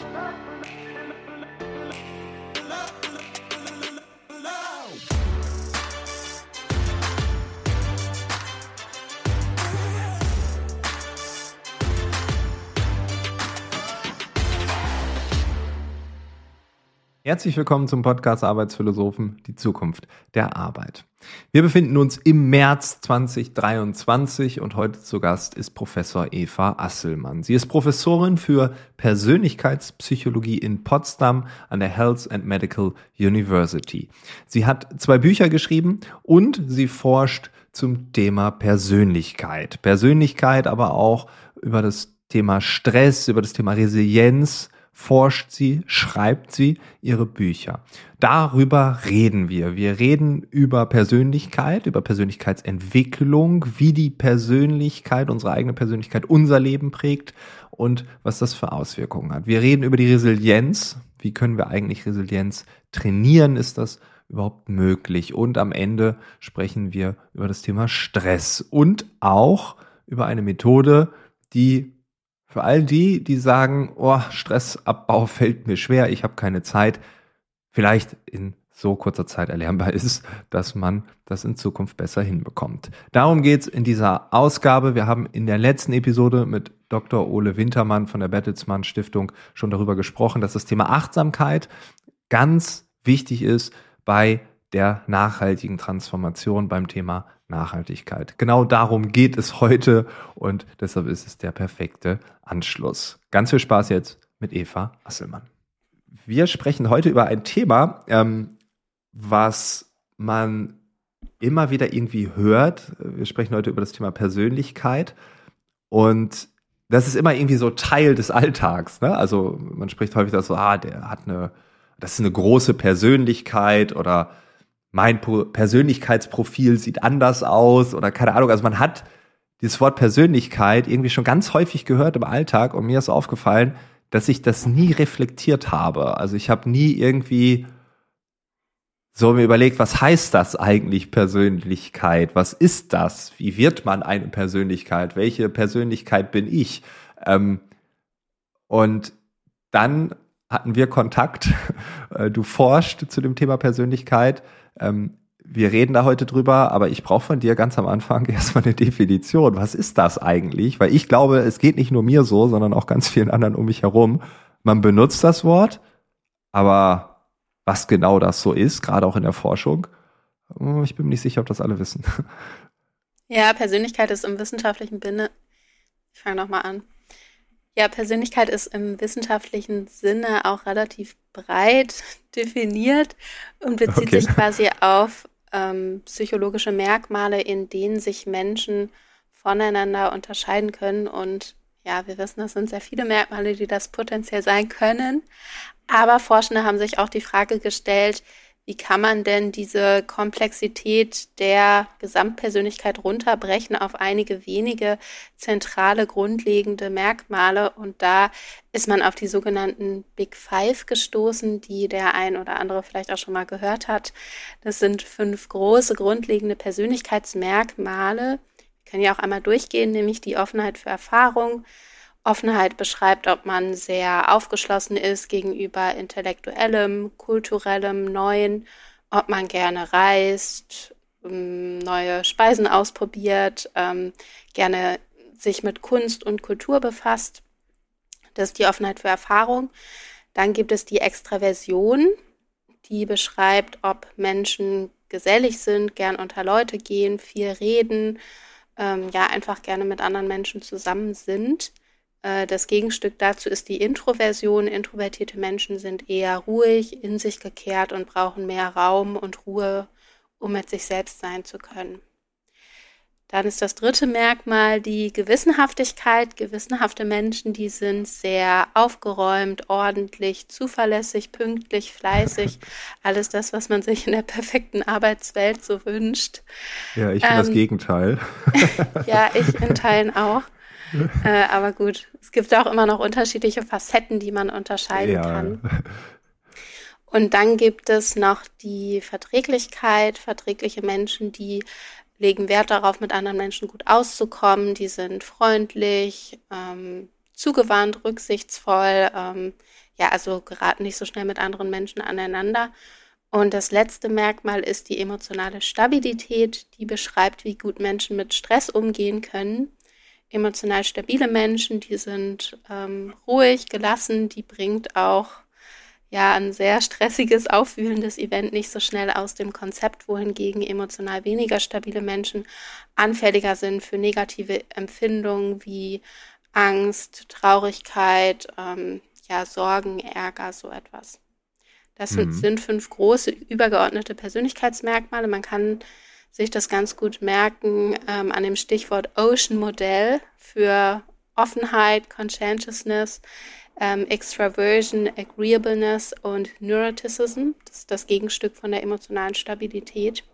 Bye. Herzlich willkommen zum Podcast Arbeitsphilosophen, die Zukunft der Arbeit. Wir befinden uns im März 2023 und heute zu Gast ist Professor Eva Asselmann. Sie ist Professorin für Persönlichkeitspsychologie in Potsdam an der Health and Medical University. Sie hat zwei Bücher geschrieben und sie forscht zum Thema Persönlichkeit. Persönlichkeit, aber auch über das Thema Stress, über das Thema Resilienz, forscht sie, schreibt sie ihre Bücher. Darüber reden wir. Wir reden über Persönlichkeit, über Persönlichkeitsentwicklung, wie die Persönlichkeit, unsere eigene Persönlichkeit unser Leben prägt und was das für Auswirkungen hat. Wir reden über die Resilienz. Wie können wir eigentlich Resilienz trainieren? Ist das überhaupt möglich? Und am Ende sprechen wir über das Thema Stress und auch über eine Methode, die für all die, die sagen, oh, Stressabbau fällt mir schwer, ich habe keine Zeit, vielleicht in so kurzer Zeit erlernbar ist, dass man das in Zukunft besser hinbekommt. Darum geht's in dieser Ausgabe. Wir haben in der letzten Episode mit Dr. Ole Wintermann von der Bertelsmann Stiftung schon darüber gesprochen, dass das Thema Achtsamkeit ganz wichtig ist bei der nachhaltigen Transformation beim Thema Nachhaltigkeit. Genau darum geht es heute und deshalb ist es der perfekte Anschluss. Ganz viel Spaß jetzt mit Eva Asselmann. Wir sprechen heute über ein Thema, ähm, was man immer wieder irgendwie hört. Wir sprechen heute über das Thema Persönlichkeit und das ist immer irgendwie so Teil des Alltags. Ne? Also man spricht häufig so, ah, der hat eine, das ist eine große Persönlichkeit oder mein Persönlichkeitsprofil sieht anders aus oder keine Ahnung. Also man hat dieses Wort Persönlichkeit irgendwie schon ganz häufig gehört im Alltag und mir ist aufgefallen, dass ich das nie reflektiert habe. Also ich habe nie irgendwie so mir überlegt, was heißt das eigentlich Persönlichkeit? Was ist das? Wie wird man eine Persönlichkeit? Welche Persönlichkeit bin ich? Ähm, und dann hatten wir Kontakt. Äh, du forscht zu dem Thema Persönlichkeit. Ähm, wir reden da heute drüber, aber ich brauche von dir ganz am Anfang erstmal eine Definition. Was ist das eigentlich? Weil ich glaube, es geht nicht nur mir so, sondern auch ganz vielen anderen um mich herum. Man benutzt das Wort, aber was genau das so ist, gerade auch in der Forschung, hm, ich bin mir nicht sicher, ob das alle wissen. Ja, Persönlichkeit ist im wissenschaftlichen Sinne, ich fange nochmal an. Ja, Persönlichkeit ist im wissenschaftlichen Sinne auch relativ breit definiert und bezieht okay. sich quasi auf ähm, psychologische Merkmale, in denen sich Menschen voneinander unterscheiden können. Und ja, wir wissen, das sind sehr viele Merkmale, die das potenziell sein können. Aber Forschende haben sich auch die Frage gestellt, wie kann man denn diese Komplexität der Gesamtpersönlichkeit runterbrechen auf einige wenige zentrale, grundlegende Merkmale? Und da ist man auf die sogenannten Big Five gestoßen, die der ein oder andere vielleicht auch schon mal gehört hat. Das sind fünf große, grundlegende Persönlichkeitsmerkmale. Wir können ja auch einmal durchgehen, nämlich die Offenheit für Erfahrung, Offenheit beschreibt, ob man sehr aufgeschlossen ist gegenüber intellektuellem, kulturellem, neuen, ob man gerne reist, ähm, neue Speisen ausprobiert, ähm, gerne sich mit Kunst und Kultur befasst. Das ist die Offenheit für Erfahrung. Dann gibt es die Extraversion, die beschreibt, ob Menschen gesellig sind, gern unter Leute gehen, viel reden, ähm, ja, einfach gerne mit anderen Menschen zusammen sind. Äh, das Gegenstück dazu ist die Introversion. Introvertierte Menschen sind eher ruhig, in sich gekehrt und brauchen mehr Raum und Ruhe, um mit sich selbst sein zu können. Dann ist das dritte Merkmal die Gewissenhaftigkeit. Gewissenhafte Menschen, die sind sehr aufgeräumt, ordentlich, zuverlässig, pünktlich, fleißig. Alles das, was man sich in der perfekten Arbeitswelt so wünscht. Ja, ich bin ähm, das Gegenteil. ja, ich in Teilen auch. Äh, aber gut, es gibt auch immer noch unterschiedliche Facetten, die man unterscheiden ja. kann. Und dann gibt es noch die Verträglichkeit, verträgliche Menschen, die legen Wert darauf, mit anderen Menschen gut auszukommen, die sind freundlich, ähm, zugewandt, rücksichtsvoll, ähm, ja, also geraten nicht so schnell mit anderen Menschen aneinander. Und das letzte Merkmal ist die emotionale Stabilität, die beschreibt, wie gut Menschen mit Stress umgehen können. Emotional stabile Menschen, die sind ähm, ruhig, gelassen, die bringt auch ja ein sehr stressiges, aufwühlendes Event nicht so schnell aus dem Konzept, wohingegen emotional weniger stabile Menschen anfälliger sind für negative Empfindungen wie Angst, Traurigkeit, ähm, ja, Sorgen, Ärger, so etwas. Das mhm. sind fünf große übergeordnete Persönlichkeitsmerkmale. Man kann sich das ganz gut merken ähm, an dem Stichwort Ocean Modell für Offenheit, Conscientiousness, ähm, Extraversion, Agreeableness und Neuroticism. Das ist das Gegenstück von der emotionalen Stabilität.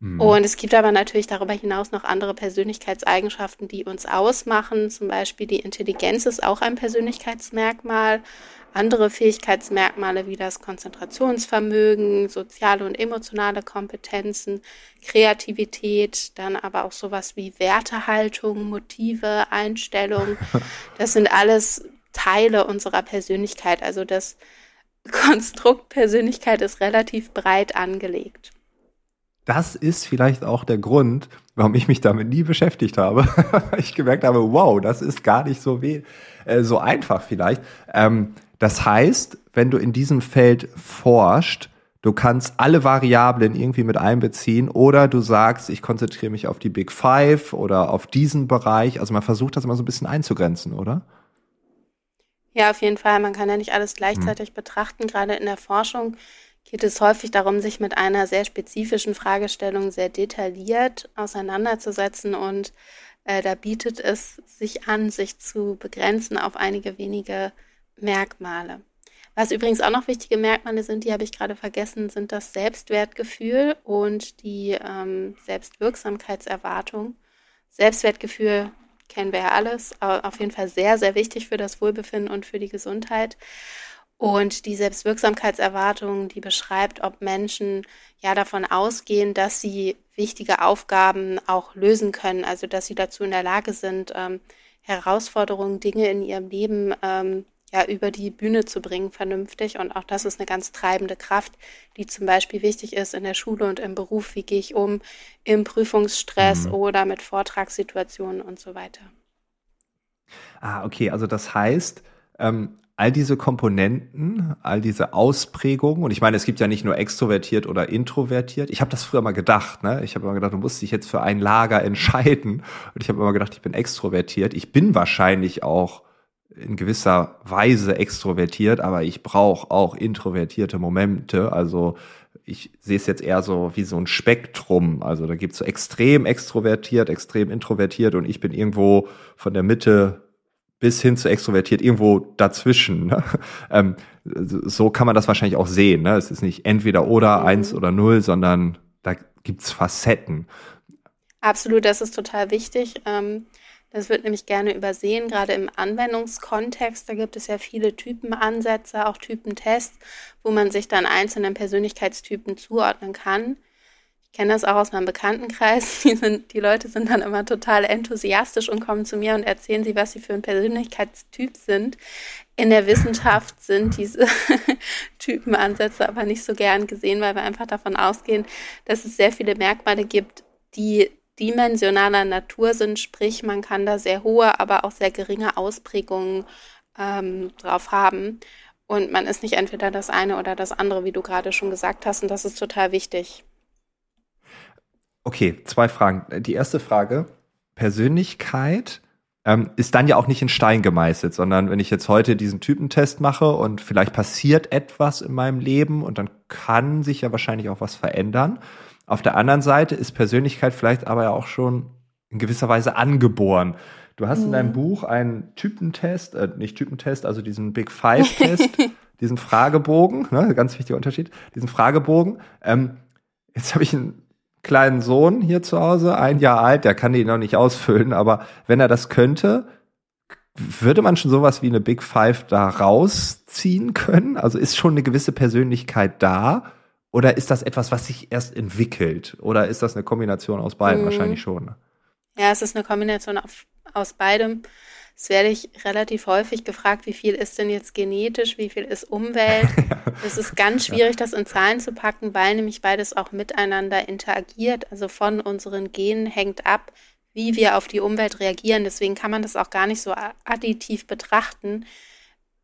Mhm. Und es gibt aber natürlich darüber hinaus noch andere Persönlichkeitseigenschaften, die uns ausmachen. Zum Beispiel die Intelligenz ist auch ein Persönlichkeitsmerkmal andere Fähigkeitsmerkmale wie das Konzentrationsvermögen, soziale und emotionale Kompetenzen, Kreativität, dann aber auch sowas wie Wertehaltung, Motive, Einstellung. Das sind alles Teile unserer Persönlichkeit. Also das Konstrukt Persönlichkeit ist relativ breit angelegt. Das ist vielleicht auch der Grund, warum ich mich damit nie beschäftigt habe. ich gemerkt habe, wow, das ist gar nicht so weh, äh, so einfach vielleicht. Ähm, das heißt, wenn du in diesem Feld forscht, du kannst alle Variablen irgendwie mit einbeziehen oder du sagst, ich konzentriere mich auf die Big Five oder auf diesen Bereich. Also man versucht das immer so ein bisschen einzugrenzen, oder? Ja, auf jeden Fall. Man kann ja nicht alles gleichzeitig hm. betrachten. Gerade in der Forschung geht es häufig darum, sich mit einer sehr spezifischen Fragestellung sehr detailliert auseinanderzusetzen und äh, da bietet es sich an, sich zu begrenzen auf einige wenige Merkmale. Was übrigens auch noch wichtige Merkmale sind, die habe ich gerade vergessen, sind das Selbstwertgefühl und die ähm, Selbstwirksamkeitserwartung. Selbstwertgefühl kennen wir ja alles, auf jeden Fall sehr, sehr wichtig für das Wohlbefinden und für die Gesundheit. Und die Selbstwirksamkeitserwartung, die beschreibt, ob Menschen ja davon ausgehen, dass sie wichtige Aufgaben auch lösen können, also dass sie dazu in der Lage sind, ähm, Herausforderungen, Dinge in ihrem Leben ähm, ja über die Bühne zu bringen, vernünftig. Und auch das ist eine ganz treibende Kraft, die zum Beispiel wichtig ist in der Schule und im Beruf. Wie gehe ich um im Prüfungsstress mhm. oder mit Vortragssituationen und so weiter. Ah, okay. Also das heißt, ähm, all diese Komponenten, all diese Ausprägungen, und ich meine, es gibt ja nicht nur extrovertiert oder introvertiert. Ich habe das früher mal gedacht, ne? Ich habe immer gedacht, du musst dich jetzt für ein Lager entscheiden. Und ich habe immer gedacht, ich bin extrovertiert. Ich bin wahrscheinlich auch in gewisser Weise extrovertiert, aber ich brauche auch introvertierte Momente. Also ich sehe es jetzt eher so wie so ein Spektrum. Also da gibt's so extrem extrovertiert, extrem introvertiert und ich bin irgendwo von der Mitte bis hin zu extrovertiert, irgendwo dazwischen. Ne? Ähm, so kann man das wahrscheinlich auch sehen. Ne? Es ist nicht entweder oder mhm. eins oder null, sondern da gibt's Facetten. Absolut, das ist total wichtig. Ähm das wird nämlich gerne übersehen, gerade im Anwendungskontext. Da gibt es ja viele Typenansätze, auch Typentests, wo man sich dann einzelnen Persönlichkeitstypen zuordnen kann. Ich kenne das auch aus meinem Bekanntenkreis. Die, sind, die Leute sind dann immer total enthusiastisch und kommen zu mir und erzählen sie, was sie für ein Persönlichkeitstyp sind. In der Wissenschaft sind diese Typenansätze aber nicht so gern gesehen, weil wir einfach davon ausgehen, dass es sehr viele Merkmale gibt, die dimensionaler Natur sind, sprich man kann da sehr hohe, aber auch sehr geringe Ausprägungen ähm, drauf haben. Und man ist nicht entweder das eine oder das andere, wie du gerade schon gesagt hast, und das ist total wichtig. Okay, zwei Fragen. Die erste Frage, Persönlichkeit ähm, ist dann ja auch nicht in Stein gemeißelt, sondern wenn ich jetzt heute diesen Typentest mache und vielleicht passiert etwas in meinem Leben und dann kann sich ja wahrscheinlich auch was verändern. Auf der anderen Seite ist Persönlichkeit vielleicht aber ja auch schon in gewisser Weise angeboren. Du hast mhm. in deinem mhm. Buch einen Typentest, äh, nicht Typentest, also diesen Big Five-Test, diesen Fragebogen, ne, ganz wichtiger Unterschied, diesen Fragebogen. Ähm, jetzt habe ich einen kleinen Sohn hier zu Hause, ein Jahr alt, der kann den noch nicht ausfüllen, aber wenn er das könnte, würde man schon sowas wie eine Big Five da rausziehen können? Also ist schon eine gewisse Persönlichkeit da? Oder ist das etwas, was sich erst entwickelt? Oder ist das eine Kombination aus beiden? Mhm. Wahrscheinlich schon. Ne? Ja, es ist eine Kombination auf, aus beidem. Das werde ich relativ häufig gefragt, wie viel ist denn jetzt genetisch, wie viel ist Umwelt. Es ist ganz schwierig, das in Zahlen zu packen, weil nämlich beides auch miteinander interagiert. Also von unseren Genen hängt ab, wie wir auf die Umwelt reagieren. Deswegen kann man das auch gar nicht so additiv betrachten.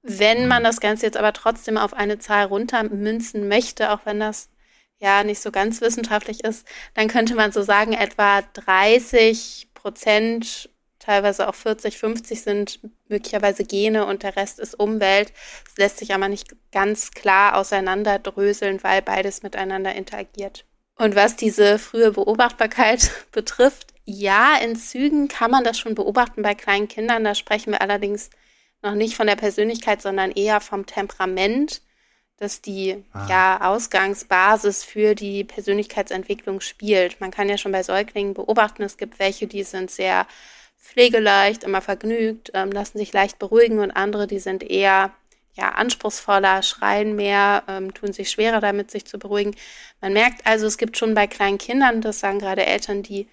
Wenn man das Ganze jetzt aber trotzdem auf eine Zahl runtermünzen möchte, auch wenn das ja nicht so ganz wissenschaftlich ist, dann könnte man so sagen, etwa 30 Prozent teilweise auch 40, 50 sind möglicherweise Gene und der Rest ist Umwelt. Es lässt sich aber nicht ganz klar auseinanderdröseln, weil beides miteinander interagiert. Und was diese frühe Beobachtbarkeit betrifft, ja, in Zügen kann man das schon beobachten bei kleinen Kindern. Da sprechen wir allerdings noch nicht von der Persönlichkeit, sondern eher vom Temperament, das die ah. ja, Ausgangsbasis für die Persönlichkeitsentwicklung spielt. Man kann ja schon bei Säuglingen beobachten, es gibt welche, die sind sehr pflegeleicht, immer vergnügt, ähm, lassen sich leicht beruhigen und andere, die sind eher ja, anspruchsvoller, schreien mehr, ähm, tun sich schwerer damit, sich zu beruhigen. Man merkt also, es gibt schon bei kleinen Kindern, das sagen gerade Eltern, die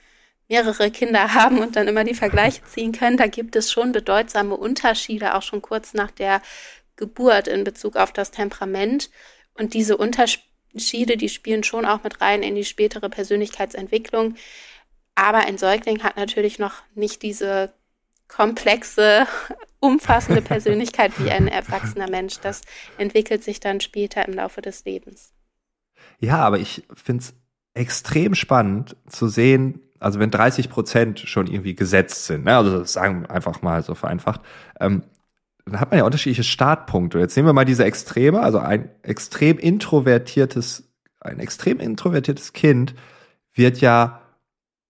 mehrere Kinder haben und dann immer die Vergleiche ziehen können, da gibt es schon bedeutsame Unterschiede, auch schon kurz nach der Geburt in Bezug auf das Temperament. Und diese Unterschiede, die spielen schon auch mit rein in die spätere Persönlichkeitsentwicklung. Aber ein Säugling hat natürlich noch nicht diese komplexe, umfassende Persönlichkeit wie ein erwachsener Mensch. Das entwickelt sich dann später im Laufe des Lebens. Ja, aber ich finde es extrem spannend zu sehen, also wenn 30 Prozent schon irgendwie gesetzt sind, ne, also sagen wir einfach mal so vereinfacht, ähm, dann hat man ja unterschiedliche Startpunkte. Jetzt nehmen wir mal diese Extreme, also ein extrem introvertiertes, ein extrem introvertiertes Kind wird ja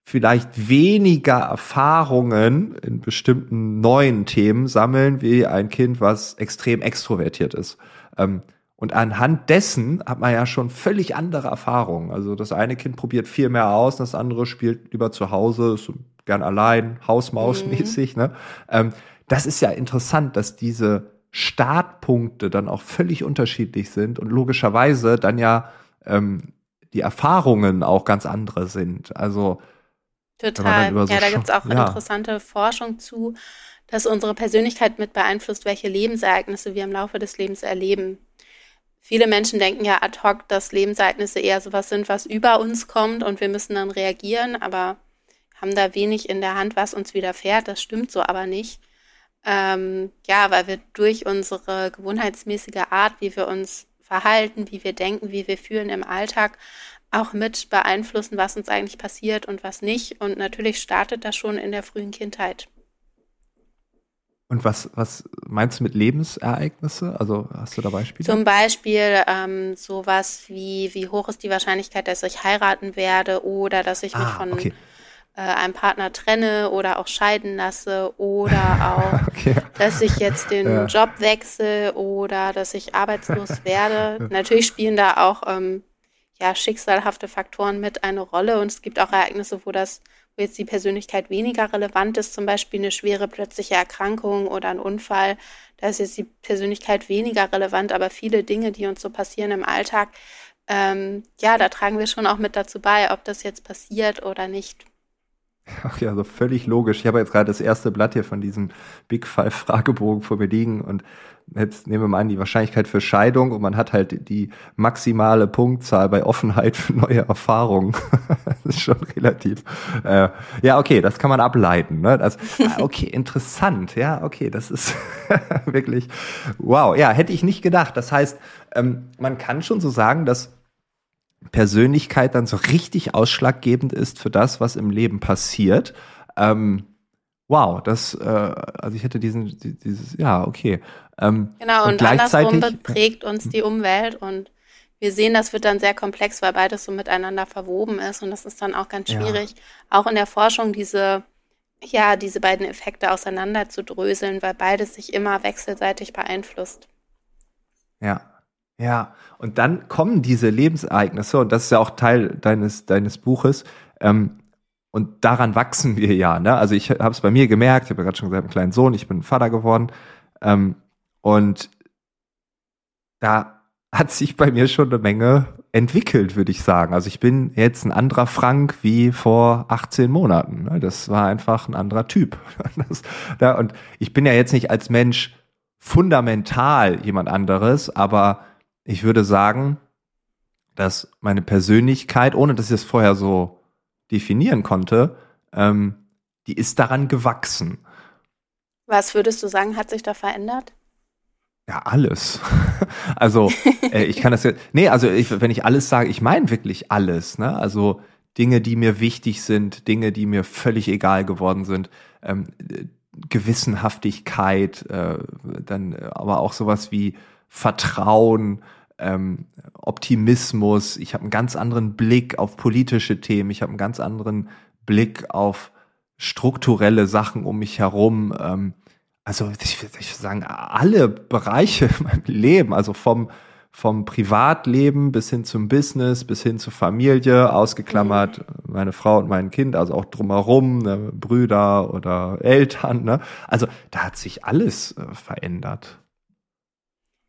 vielleicht weniger Erfahrungen in bestimmten neuen Themen sammeln wie ein Kind, was extrem extrovertiert ist. Ähm, und anhand dessen hat man ja schon völlig andere Erfahrungen. Also das eine Kind probiert viel mehr aus, das andere spielt lieber zu Hause, ist gern allein, Hausmaus-mäßig. Mhm. Ne? Ähm, das ist ja interessant, dass diese Startpunkte dann auch völlig unterschiedlich sind und logischerweise dann ja ähm, die Erfahrungen auch ganz andere sind. Also Total. So ja, da gibt es auch ja. interessante Forschung zu, dass unsere Persönlichkeit mit beeinflusst, welche Lebensereignisse wir im Laufe des Lebens erleben. Viele Menschen denken ja ad hoc, dass Lebensereignisse eher sowas sind, was über uns kommt und wir müssen dann reagieren, aber haben da wenig in der Hand, was uns widerfährt. Das stimmt so aber nicht. Ähm, ja, weil wir durch unsere gewohnheitsmäßige Art, wie wir uns verhalten, wie wir denken, wie wir fühlen im Alltag, auch mit beeinflussen, was uns eigentlich passiert und was nicht. Und natürlich startet das schon in der frühen Kindheit. Und was, was meinst du mit Lebensereignisse? Also hast du da Beispiele? Zum Beispiel ähm, sowas wie, wie hoch ist die Wahrscheinlichkeit, dass ich heiraten werde oder dass ich mich ah, von okay. äh, einem Partner trenne oder auch scheiden lasse oder auch, okay. dass ich jetzt den ja. Job wechsle oder dass ich arbeitslos werde. Natürlich spielen da auch ähm, ja, schicksalhafte Faktoren mit eine Rolle und es gibt auch Ereignisse, wo das, wo jetzt die Persönlichkeit weniger relevant ist, zum Beispiel eine schwere plötzliche Erkrankung oder ein Unfall. Da ist jetzt die Persönlichkeit weniger relevant, aber viele Dinge, die uns so passieren im Alltag, ähm, ja, da tragen wir schon auch mit dazu bei, ob das jetzt passiert oder nicht. Ach ja, also völlig logisch. Ich habe jetzt gerade das erste Blatt hier von diesem Big Five Fragebogen vor mir liegen und jetzt nehmen wir mal an, die Wahrscheinlichkeit für Scheidung und man hat halt die maximale Punktzahl bei Offenheit für neue Erfahrungen. das ist schon relativ. Äh, ja, okay, das kann man ableiten. Ne? Das, ah, okay, interessant. Ja, okay, das ist wirklich wow. Ja, hätte ich nicht gedacht. Das heißt, ähm, man kann schon so sagen, dass Persönlichkeit dann so richtig ausschlaggebend ist für das, was im Leben passiert. Ähm, wow, das, äh, also ich hätte diesen, dieses, ja, okay. Ähm, genau, und, und gleichzeitig andersrum prägt uns die Umwelt und wir sehen, das wird dann sehr komplex, weil beides so miteinander verwoben ist und das ist dann auch ganz schwierig, ja. auch in der Forschung diese, ja, diese beiden Effekte auseinander zu dröseln, weil beides sich immer wechselseitig beeinflusst. Ja, ja, und dann kommen diese Lebensereignisse, und das ist ja auch Teil deines, deines Buches, ähm, und daran wachsen wir ja. Ne? Also ich habe es bei mir gemerkt, ich habe ja gerade schon gesagt, einen kleinen Sohn, ich bin Vater geworden. Ähm, und da hat sich bei mir schon eine Menge entwickelt, würde ich sagen. Also ich bin jetzt ein anderer Frank wie vor 18 Monaten. Ne? Das war einfach ein anderer Typ. Das, da, und ich bin ja jetzt nicht als Mensch fundamental jemand anderes, aber ich würde sagen, dass meine Persönlichkeit, ohne dass ich es vorher so definieren konnte, ähm, die ist daran gewachsen. Was würdest du sagen, hat sich da verändert? Ja, alles. also, äh, ich kann das jetzt, nee, also ich, wenn ich alles sage, ich meine wirklich alles, ne? Also Dinge, die mir wichtig sind, Dinge, die mir völlig egal geworden sind, ähm, Gewissenhaftigkeit, äh, dann aber auch sowas wie Vertrauen, ähm, Optimismus. Ich habe einen ganz anderen Blick auf politische Themen. Ich habe einen ganz anderen Blick auf strukturelle Sachen um mich herum. Ähm, also ich würde sagen, alle Bereiche in meinem Leben, also vom, vom Privatleben bis hin zum Business, bis hin zur Familie, ausgeklammert mhm. meine Frau und mein Kind, also auch drumherum, ne, Brüder oder Eltern. Ne? Also da hat sich alles äh, verändert.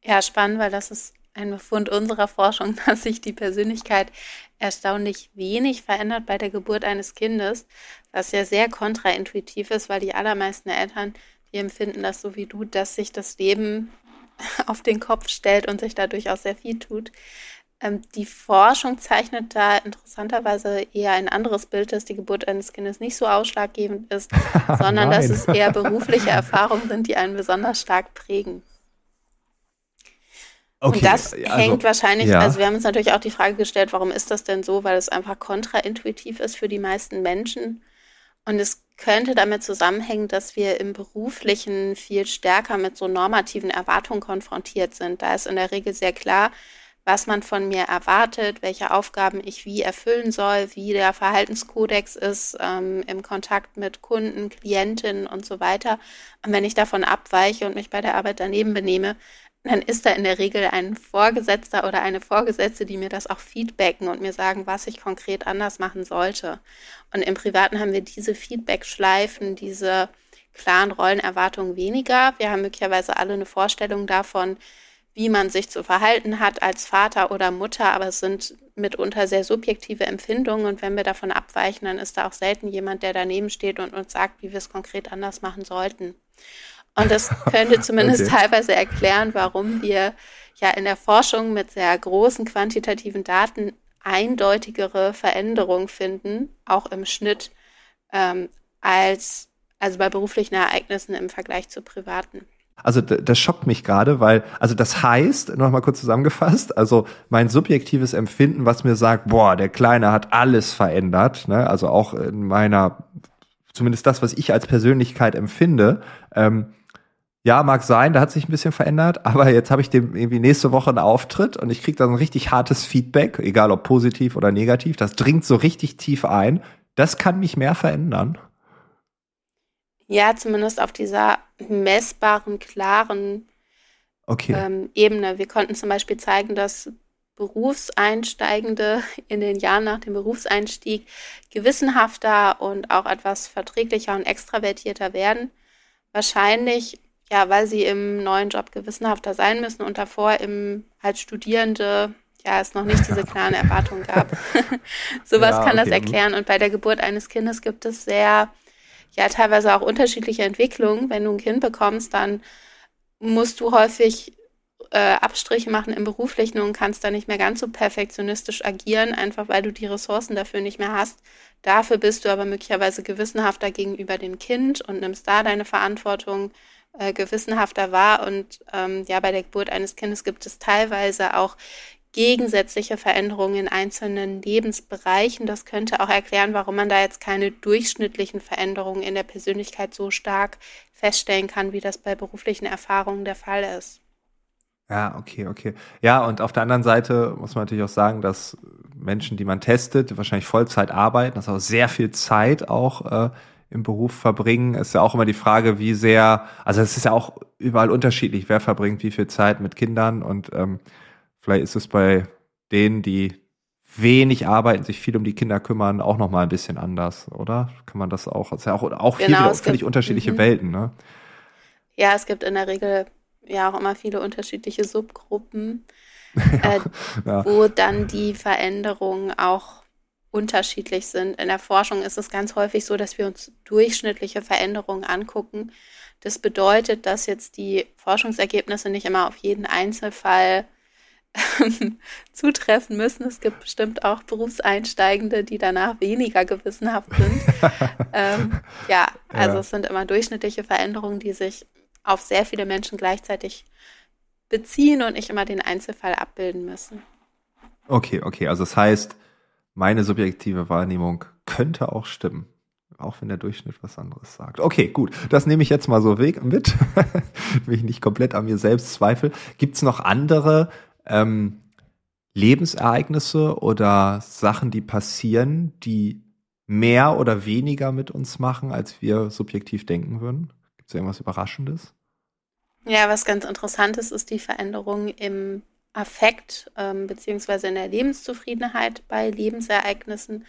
Ja, spannend, weil das ist ein Befund unserer Forschung, dass sich die Persönlichkeit erstaunlich wenig verändert bei der Geburt eines Kindes, was ja sehr kontraintuitiv ist, weil die allermeisten Eltern die empfinden das so wie du, dass sich das Leben auf den Kopf stellt und sich da durchaus sehr viel tut. Ähm, die Forschung zeichnet da interessanterweise eher ein anderes Bild, dass die Geburt eines Kindes nicht so ausschlaggebend ist, sondern dass es eher berufliche Erfahrungen sind, die einen besonders stark prägen. Okay, und das also, hängt wahrscheinlich, ja. also wir haben uns natürlich auch die Frage gestellt, warum ist das denn so, weil es einfach kontraintuitiv ist für die meisten Menschen. Und es könnte damit zusammenhängen, dass wir im beruflichen viel stärker mit so normativen Erwartungen konfrontiert sind. Da ist in der Regel sehr klar, was man von mir erwartet, welche Aufgaben ich wie erfüllen soll, wie der Verhaltenskodex ist ähm, im Kontakt mit Kunden, Klientinnen und so weiter. Und wenn ich davon abweiche und mich bei der Arbeit daneben benehme, dann ist da in der Regel ein Vorgesetzter oder eine Vorgesetzte, die mir das auch feedbacken und mir sagen, was ich konkret anders machen sollte. Und im Privaten haben wir diese Feedback-Schleifen, diese klaren Rollenerwartungen weniger. Wir haben möglicherweise alle eine Vorstellung davon, wie man sich zu verhalten hat als Vater oder Mutter, aber es sind mitunter sehr subjektive Empfindungen und wenn wir davon abweichen, dann ist da auch selten jemand, der daneben steht und uns sagt, wie wir es konkret anders machen sollten. Und das könnte zumindest okay. teilweise erklären, warum wir ja in der Forschung mit sehr großen quantitativen Daten eindeutigere Veränderungen finden, auch im Schnitt, ähm, als also bei beruflichen Ereignissen im Vergleich zu privaten. Also das schockt mich gerade, weil, also das heißt, nochmal kurz zusammengefasst, also mein subjektives Empfinden, was mir sagt, boah, der Kleine hat alles verändert, ne? also auch in meiner, zumindest das, was ich als Persönlichkeit empfinde, ähm, ja, mag sein, da hat sich ein bisschen verändert, aber jetzt habe ich dem irgendwie nächste Woche einen Auftritt und ich kriege da ein richtig hartes Feedback, egal ob positiv oder negativ. Das dringt so richtig tief ein. Das kann mich mehr verändern. Ja, zumindest auf dieser messbaren, klaren okay. ähm, Ebene. Wir konnten zum Beispiel zeigen, dass Berufseinsteigende in den Jahren nach dem Berufseinstieg gewissenhafter und auch etwas verträglicher und extravertierter werden. Wahrscheinlich ja, weil sie im neuen Job gewissenhafter sein müssen und davor im als Studierende ja es noch nicht diese klaren Erwartungen gab. Sowas ja, kann okay. das erklären. Und bei der Geburt eines Kindes gibt es sehr, ja, teilweise auch unterschiedliche Entwicklungen. Wenn du ein Kind bekommst, dann musst du häufig äh, Abstriche machen im Beruflichen und kannst da nicht mehr ganz so perfektionistisch agieren, einfach weil du die Ressourcen dafür nicht mehr hast. Dafür bist du aber möglicherweise gewissenhafter gegenüber dem Kind und nimmst da deine Verantwortung äh, gewissenhafter war. Und ähm, ja, bei der Geburt eines Kindes gibt es teilweise auch gegensätzliche Veränderungen in einzelnen Lebensbereichen. Das könnte auch erklären, warum man da jetzt keine durchschnittlichen Veränderungen in der Persönlichkeit so stark feststellen kann, wie das bei beruflichen Erfahrungen der Fall ist. Ja, okay, okay. Ja, und auf der anderen Seite muss man natürlich auch sagen, dass Menschen, die man testet, wahrscheinlich Vollzeit arbeiten, das ist auch sehr viel Zeit auch äh, im Beruf verbringen, ist ja auch immer die Frage, wie sehr, also es ist ja auch überall unterschiedlich, wer verbringt wie viel Zeit mit Kindern und ähm, vielleicht ist es bei denen, die wenig arbeiten, sich viel um die Kinder kümmern, auch noch mal ein bisschen anders, oder? Kann man das auch? Es ist ja auch, auch genau, hier völlig gibt, unterschiedliche -hmm. Welten, ne? Ja, es gibt in der Regel ja auch immer viele unterschiedliche Subgruppen, äh, ja. wo dann die Veränderungen auch unterschiedlich sind. In der Forschung ist es ganz häufig so, dass wir uns durchschnittliche Veränderungen angucken. Das bedeutet, dass jetzt die Forschungsergebnisse nicht immer auf jeden Einzelfall zutreffen müssen. Es gibt bestimmt auch Berufseinsteigende, die danach weniger gewissenhaft sind. ähm, ja, also ja. es sind immer durchschnittliche Veränderungen, die sich auf sehr viele Menschen gleichzeitig beziehen und nicht immer den Einzelfall abbilden müssen. Okay, okay. Also das heißt, meine subjektive Wahrnehmung könnte auch stimmen. Auch wenn der Durchschnitt was anderes sagt. Okay, gut. Das nehme ich jetzt mal so weg mit, wenn ich nicht komplett an mir selbst zweifle. Gibt es noch andere ähm, Lebensereignisse oder Sachen, die passieren, die mehr oder weniger mit uns machen, als wir subjektiv denken würden? Gibt es irgendwas Überraschendes? Ja, was ganz Interessantes ist die Veränderung im Affekt ähm, beziehungsweise in der Lebenszufriedenheit bei Lebensereignissen.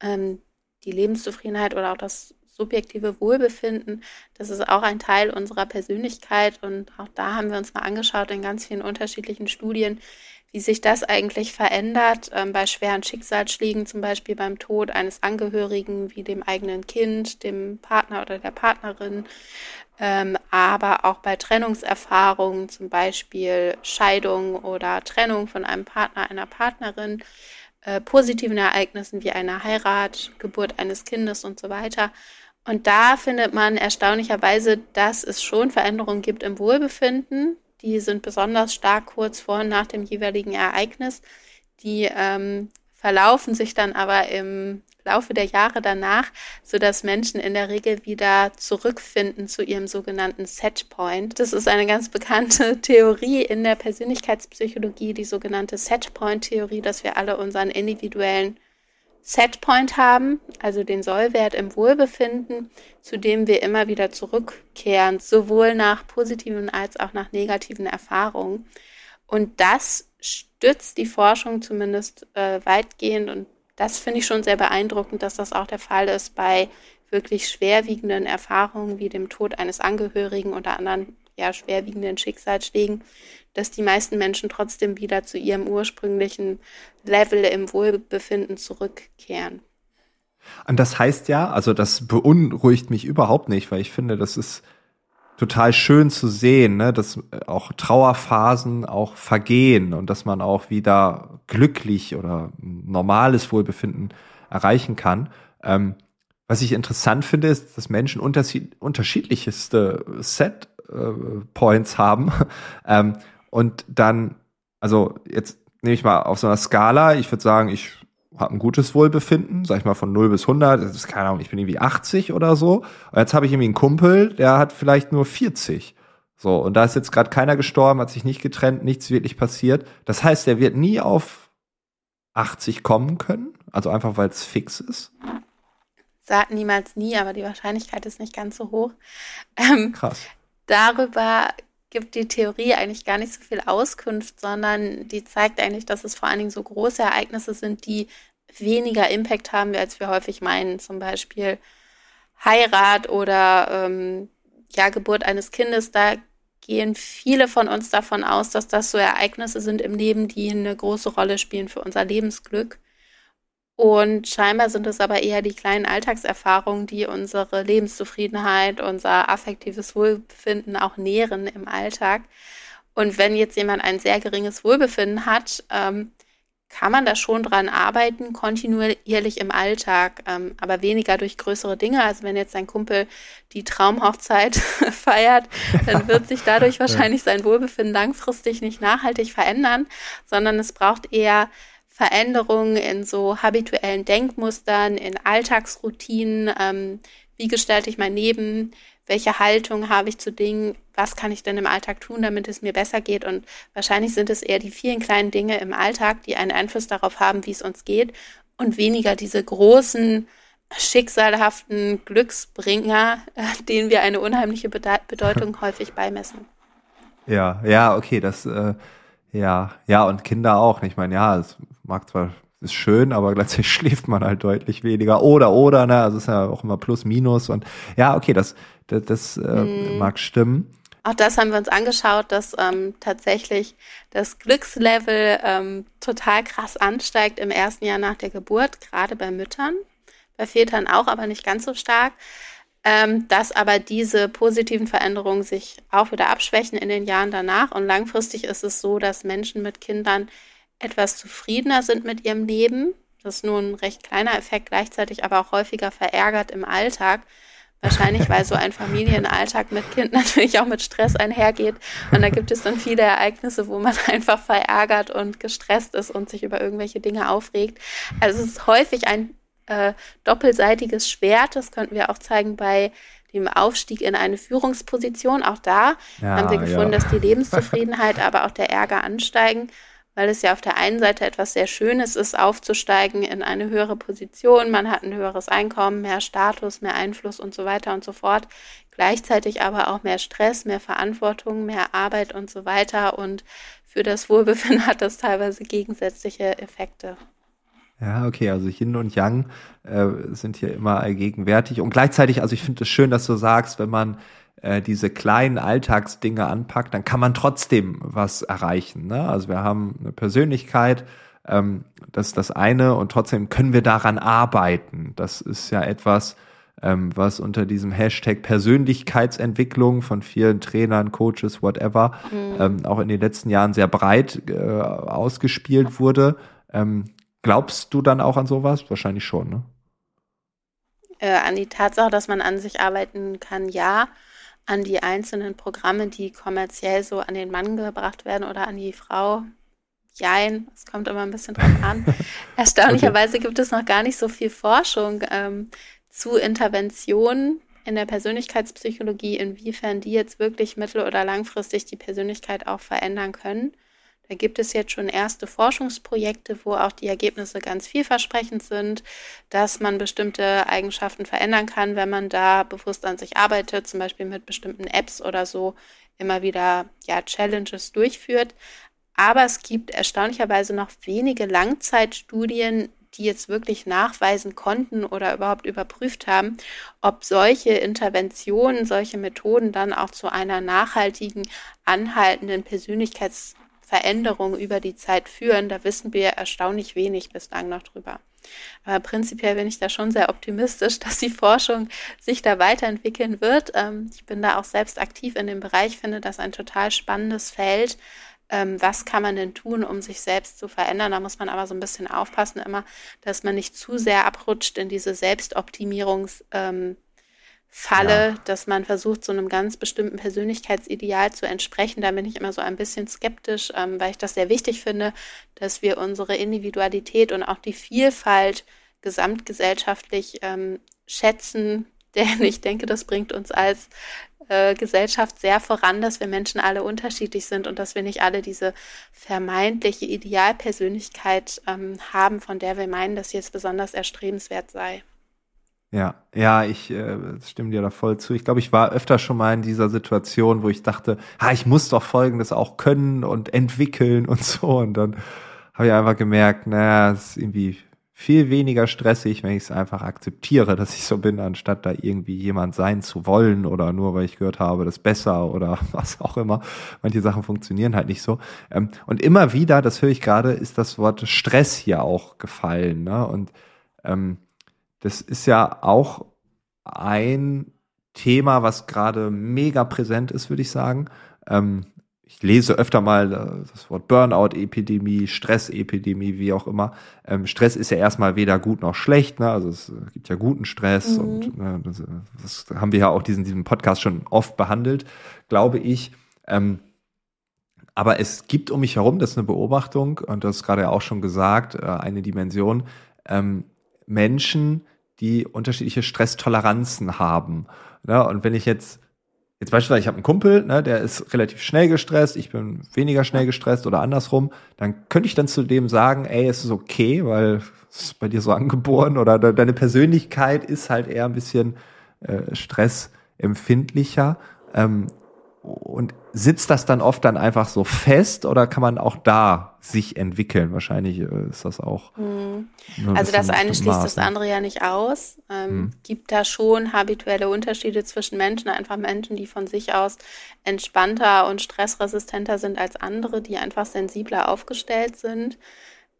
Ähm, die Lebenszufriedenheit oder auch das subjektive Wohlbefinden, das ist auch ein Teil unserer Persönlichkeit und auch da haben wir uns mal angeschaut in ganz vielen unterschiedlichen Studien, wie sich das eigentlich verändert ähm, bei schweren Schicksalsschlägen, zum Beispiel beim Tod eines Angehörigen wie dem eigenen Kind, dem Partner oder der Partnerin, ähm, aber auch bei Trennungserfahrungen, zum Beispiel Scheidung oder Trennung von einem Partner, einer Partnerin, äh, positiven Ereignissen wie einer Heirat, Geburt eines Kindes und so weiter. Und da findet man erstaunlicherweise, dass es schon Veränderungen gibt im Wohlbefinden. Die sind besonders stark kurz vor und nach dem jeweiligen Ereignis. Die ähm, verlaufen sich dann aber im Laufe der Jahre danach, sodass Menschen in der Regel wieder zurückfinden zu ihrem sogenannten Setpoint. Das ist eine ganz bekannte Theorie in der Persönlichkeitspsychologie, die sogenannte Setpoint-Theorie, dass wir alle unseren individuellen Setpoint haben, also den Sollwert im Wohlbefinden, zu dem wir immer wieder zurückkehren, sowohl nach positiven als auch nach negativen Erfahrungen. Und das stützt die Forschung zumindest äh, weitgehend und das finde ich schon sehr beeindruckend, dass das auch der Fall ist bei wirklich schwerwiegenden Erfahrungen wie dem Tod eines Angehörigen oder anderen ja, schwerwiegenden Schicksalsschlägen, dass die meisten Menschen trotzdem wieder zu ihrem ursprünglichen Level im Wohlbefinden zurückkehren. Und das heißt ja, also das beunruhigt mich überhaupt nicht, weil ich finde, das ist total schön zu sehen, ne, dass auch Trauerphasen auch vergehen und dass man auch wieder glücklich oder normales Wohlbefinden erreichen kann. Ähm, was ich interessant finde, ist, dass Menschen unterschiedlichste Set äh, Points haben ähm, und dann, also jetzt nehme ich mal auf so einer Skala, ich würde sagen, ich habe ein gutes Wohlbefinden, sag ich mal von 0 bis 100, das ist keine Ahnung, ich bin irgendwie 80 oder so. Und jetzt habe ich irgendwie einen Kumpel, der hat vielleicht nur 40. So, und da ist jetzt gerade keiner gestorben, hat sich nicht getrennt, nichts wirklich passiert. Das heißt, der wird nie auf 80 kommen können, also einfach weil es fix ist. Sagt niemals nie, aber die Wahrscheinlichkeit ist nicht ganz so hoch. Ähm, Krass. Darüber gibt die Theorie eigentlich gar nicht so viel Auskunft, sondern die zeigt eigentlich, dass es vor allen Dingen so große Ereignisse sind, die weniger Impact haben, als wir häufig meinen. Zum Beispiel Heirat oder ähm, ja, Geburt eines Kindes. Da gehen viele von uns davon aus, dass das so Ereignisse sind im Leben, die eine große Rolle spielen für unser Lebensglück. Und scheinbar sind es aber eher die kleinen Alltagserfahrungen, die unsere Lebenszufriedenheit, unser affektives Wohlbefinden auch nähren im Alltag. Und wenn jetzt jemand ein sehr geringes Wohlbefinden hat, ähm, kann man da schon dran arbeiten, kontinuierlich im Alltag, ähm, aber weniger durch größere Dinge. Also wenn jetzt sein Kumpel die Traumhochzeit feiert, dann wird sich dadurch wahrscheinlich sein Wohlbefinden langfristig nicht nachhaltig verändern, sondern es braucht eher Veränderungen in so habituellen Denkmustern, in Alltagsroutinen, ähm, wie gestalte ich mein Leben, welche Haltung habe ich zu Dingen, was kann ich denn im Alltag tun, damit es mir besser geht. Und wahrscheinlich sind es eher die vielen kleinen Dinge im Alltag, die einen Einfluss darauf haben, wie es uns geht und weniger diese großen, schicksalhaften Glücksbringer, äh, denen wir eine unheimliche Bede Bedeutung häufig beimessen. Ja, ja, okay, das äh, ja, ja, und Kinder auch. Ich meine, ja, es mag zwar, ist schön, aber gleichzeitig schläft man halt deutlich weniger. Oder, oder, ne? Also es ist ja auch immer plus, minus und ja, okay, das, das, das äh, mhm. mag stimmen. Auch das haben wir uns angeschaut, dass ähm, tatsächlich das Glückslevel ähm, total krass ansteigt im ersten Jahr nach der Geburt, gerade bei Müttern, bei Vätern auch, aber nicht ganz so stark. Ähm, dass aber diese positiven Veränderungen sich auch wieder abschwächen in den Jahren danach. Und langfristig ist es so, dass Menschen mit Kindern etwas zufriedener sind mit ihrem Leben. Das ist nur ein recht kleiner Effekt, gleichzeitig aber auch häufiger verärgert im Alltag, Wahrscheinlich, weil so ein Familienalltag mit Kind natürlich auch mit Stress einhergeht. Und da gibt es dann viele Ereignisse, wo man einfach verärgert und gestresst ist und sich über irgendwelche Dinge aufregt. Also es ist häufig ein äh, doppelseitiges Schwert. Das könnten wir auch zeigen bei dem Aufstieg in eine Führungsposition. Auch da ja, haben wir gefunden, ja. dass die Lebenszufriedenheit, aber auch der Ärger ansteigen weil es ja auf der einen Seite etwas sehr Schönes ist, aufzusteigen in eine höhere Position. Man hat ein höheres Einkommen, mehr Status, mehr Einfluss und so weiter und so fort. Gleichzeitig aber auch mehr Stress, mehr Verantwortung, mehr Arbeit und so weiter. Und für das Wohlbefinden hat das teilweise gegensätzliche Effekte. Ja, okay, also Yin und Yang äh, sind hier immer allgegenwärtig. Und gleichzeitig, also ich finde es schön, dass du sagst, wenn man äh, diese kleinen Alltagsdinge anpackt, dann kann man trotzdem was erreichen. Ne? Also wir haben eine Persönlichkeit, ähm, das ist das eine, und trotzdem können wir daran arbeiten. Das ist ja etwas, ähm, was unter diesem Hashtag Persönlichkeitsentwicklung von vielen Trainern, Coaches, whatever, mhm. ähm, auch in den letzten Jahren sehr breit äh, ausgespielt wurde. Ähm, glaubst du dann auch an sowas? Wahrscheinlich schon, ne? Äh, an die Tatsache, dass man an sich arbeiten kann, ja an die einzelnen Programme, die kommerziell so an den Mann gebracht werden oder an die Frau. Jein, es kommt immer ein bisschen drauf an. Erstaunlicherweise okay. gibt es noch gar nicht so viel Forschung ähm, zu Interventionen in der Persönlichkeitspsychologie, inwiefern die jetzt wirklich mittel- oder langfristig die Persönlichkeit auch verändern können. Da gibt es jetzt schon erste Forschungsprojekte, wo auch die Ergebnisse ganz vielversprechend sind, dass man bestimmte Eigenschaften verändern kann, wenn man da bewusst an sich arbeitet, zum Beispiel mit bestimmten Apps oder so immer wieder ja, Challenges durchführt. Aber es gibt erstaunlicherweise noch wenige Langzeitstudien, die jetzt wirklich nachweisen konnten oder überhaupt überprüft haben, ob solche Interventionen, solche Methoden dann auch zu einer nachhaltigen, anhaltenden Persönlichkeits Veränderungen über die Zeit führen, da wissen wir erstaunlich wenig bislang noch drüber. Aber prinzipiell bin ich da schon sehr optimistisch, dass die Forschung sich da weiterentwickeln wird. Ähm, ich bin da auch selbst aktiv in dem Bereich, finde das ein total spannendes Feld. Ähm, was kann man denn tun, um sich selbst zu verändern? Da muss man aber so ein bisschen aufpassen immer, dass man nicht zu sehr abrutscht in diese Selbstoptimierungs- ähm, Falle, ja. dass man versucht, so einem ganz bestimmten Persönlichkeitsideal zu entsprechen. Da bin ich immer so ein bisschen skeptisch, ähm, weil ich das sehr wichtig finde, dass wir unsere Individualität und auch die Vielfalt gesamtgesellschaftlich ähm, schätzen. Denn ich denke, das bringt uns als äh, Gesellschaft sehr voran, dass wir Menschen alle unterschiedlich sind und dass wir nicht alle diese vermeintliche Idealpersönlichkeit ähm, haben, von der wir meinen, dass sie jetzt besonders erstrebenswert sei. Ja, ja, ich äh, stimme dir da voll zu. Ich glaube, ich war öfter schon mal in dieser Situation, wo ich dachte, ha, ich muss doch Folgendes auch können und entwickeln und so. Und dann habe ich einfach gemerkt, naja, es ist irgendwie viel weniger stressig, wenn ich es einfach akzeptiere, dass ich so bin, anstatt da irgendwie jemand sein zu wollen oder nur weil ich gehört habe, das besser oder was auch immer. Manche Sachen funktionieren halt nicht so. Ähm, und immer wieder, das höre ich gerade, ist das Wort Stress hier auch gefallen. Ne? Und ähm, das ist ja auch ein Thema, was gerade mega präsent ist, würde ich sagen. Ähm, ich lese öfter mal äh, das Wort Burnout-Epidemie, Stress-Epidemie, wie auch immer. Ähm, Stress ist ja erstmal weder gut noch schlecht, ne? Also es gibt ja guten Stress mhm. und ne, das, das, haben wir ja auch diesen, diesem Podcast schon oft behandelt, glaube ich. Ähm, aber es gibt um mich herum, das ist eine Beobachtung, und das ist gerade ja auch schon gesagt, äh, eine Dimension, ähm, Menschen, die unterschiedliche Stresstoleranzen haben. Ja, und wenn ich jetzt, jetzt beispielsweise, ich habe einen Kumpel, ne, der ist relativ schnell gestresst, ich bin weniger schnell gestresst oder andersrum, dann könnte ich dann zu dem sagen, ey, es ist okay, weil es ist bei dir so angeboren oder deine Persönlichkeit ist halt eher ein bisschen äh, stressempfindlicher. Ähm, und sitzt das dann oft dann einfach so fest oder kann man auch da sich entwickeln? Wahrscheinlich äh, ist das auch. Hm. Also das eine schließt das andere ja nicht aus. Ähm, hm. Gibt da schon habituelle Unterschiede zwischen Menschen, einfach Menschen, die von sich aus entspannter und stressresistenter sind als andere, die einfach sensibler aufgestellt sind.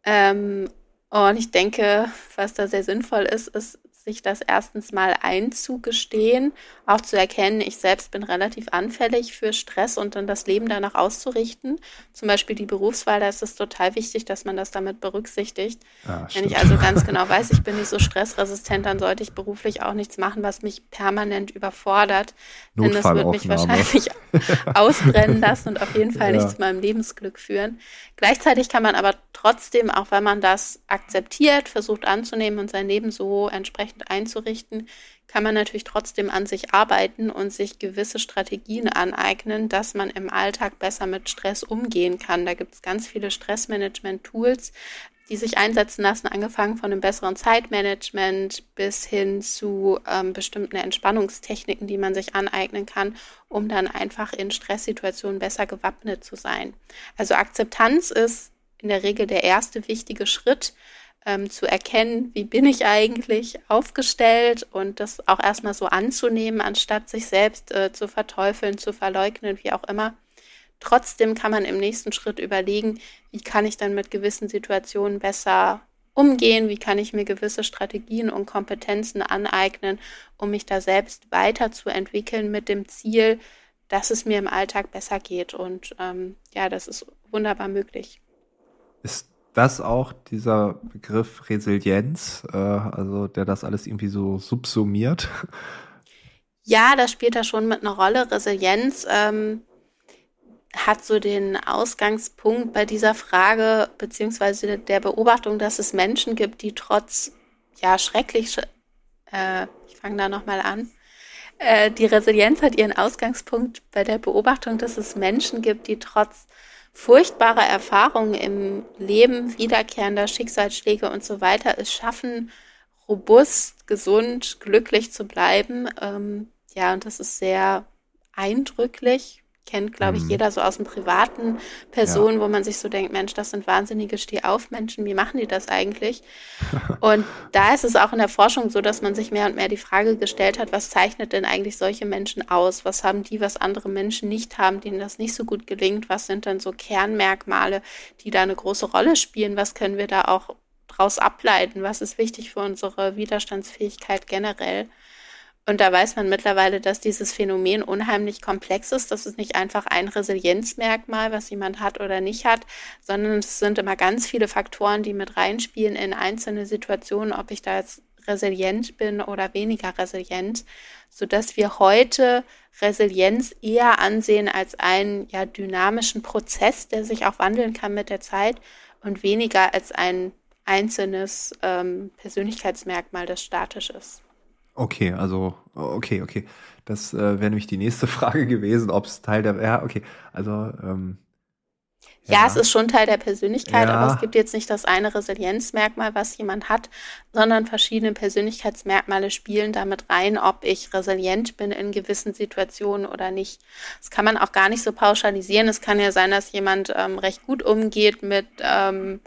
Ähm, und ich denke, was da sehr sinnvoll ist, ist sich das erstens mal einzugestehen, auch zu erkennen, ich selbst bin relativ anfällig für Stress und dann das Leben danach auszurichten. Zum Beispiel die Berufswahl, da ist es total wichtig, dass man das damit berücksichtigt. Ah, Wenn ich also ganz genau weiß, ich bin nicht so stressresistent, dann sollte ich beruflich auch nichts machen, was mich permanent überfordert. Denn das wird mich wahrscheinlich ausbrennen lassen und auf jeden Fall ja. nicht zu meinem Lebensglück führen. Gleichzeitig kann man aber trotzdem, auch wenn man das akzeptiert, versucht anzunehmen und sein Leben so entsprechend einzurichten, kann man natürlich trotzdem an sich arbeiten und sich gewisse Strategien aneignen, dass man im Alltag besser mit Stress umgehen kann. Da gibt es ganz viele Stressmanagement-Tools, die sich einsetzen lassen, angefangen von einem besseren Zeitmanagement bis hin zu ähm, bestimmten Entspannungstechniken, die man sich aneignen kann, um dann einfach in Stresssituationen besser gewappnet zu sein. Also Akzeptanz ist in der Regel der erste wichtige Schritt, ähm, zu erkennen, wie bin ich eigentlich aufgestellt und das auch erstmal so anzunehmen, anstatt sich selbst äh, zu verteufeln, zu verleugnen, wie auch immer. Trotzdem kann man im nächsten Schritt überlegen, wie kann ich dann mit gewissen Situationen besser umgehen, wie kann ich mir gewisse Strategien und Kompetenzen aneignen, um mich da selbst weiterzuentwickeln mit dem Ziel, dass es mir im Alltag besser geht. Und ähm, ja, das ist wunderbar möglich. Ist das auch dieser Begriff Resilienz, äh, also der das alles irgendwie so subsumiert? Ja, das spielt da schon mit einer Rolle. Resilienz ähm, hat so den Ausgangspunkt bei dieser Frage, beziehungsweise der Beobachtung, dass es Menschen gibt, die trotz, ja, schrecklich, äh, ich fange da nochmal an, äh, die Resilienz hat ihren Ausgangspunkt bei der Beobachtung, dass es Menschen gibt, die trotz furchtbarer Erfahrungen im Leben, wiederkehrender Schicksalsschläge und so weiter es schaffen, robust, gesund, glücklich zu bleiben. Ähm, ja, und das ist sehr eindrücklich, kennt, glaube ich, mhm. jeder so aus dem privaten Personen, ja. wo man sich so denkt, Mensch, das sind wahnsinnige Stehaufmenschen, wie machen die das eigentlich? und da ist es auch in der Forschung so, dass man sich mehr und mehr die Frage gestellt hat, was zeichnet denn eigentlich solche Menschen aus? Was haben die, was andere Menschen nicht haben, denen das nicht so gut gelingt? Was sind denn so Kernmerkmale, die da eine große Rolle spielen? Was können wir da auch draus ableiten? Was ist wichtig für unsere Widerstandsfähigkeit generell? Und da weiß man mittlerweile, dass dieses Phänomen unheimlich komplex ist. Das ist nicht einfach ein Resilienzmerkmal, was jemand hat oder nicht hat, sondern es sind immer ganz viele Faktoren, die mit reinspielen in einzelne Situationen, ob ich da jetzt resilient bin oder weniger resilient, sodass wir heute Resilienz eher ansehen als einen ja, dynamischen Prozess, der sich auch wandeln kann mit der Zeit und weniger als ein einzelnes ähm, Persönlichkeitsmerkmal, das statisch ist. Okay, also, okay, okay. Das äh, wäre nämlich die nächste Frage gewesen, ob es Teil der, ja, okay, also, ähm, ja. ja. es ist schon Teil der Persönlichkeit, ja. aber es gibt jetzt nicht das eine Resilienzmerkmal, was jemand hat, sondern verschiedene Persönlichkeitsmerkmale spielen damit rein, ob ich resilient bin in gewissen Situationen oder nicht. Das kann man auch gar nicht so pauschalisieren. Es kann ja sein, dass jemand ähm, recht gut umgeht mit ähm,